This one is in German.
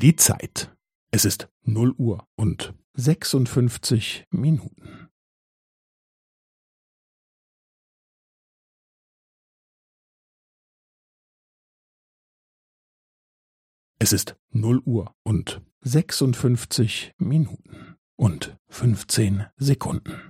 Die Zeit. Es ist null Uhr und sechsundfünfzig Minuten. Es ist null Uhr und sechsundfünfzig Minuten und fünfzehn Sekunden.